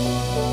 you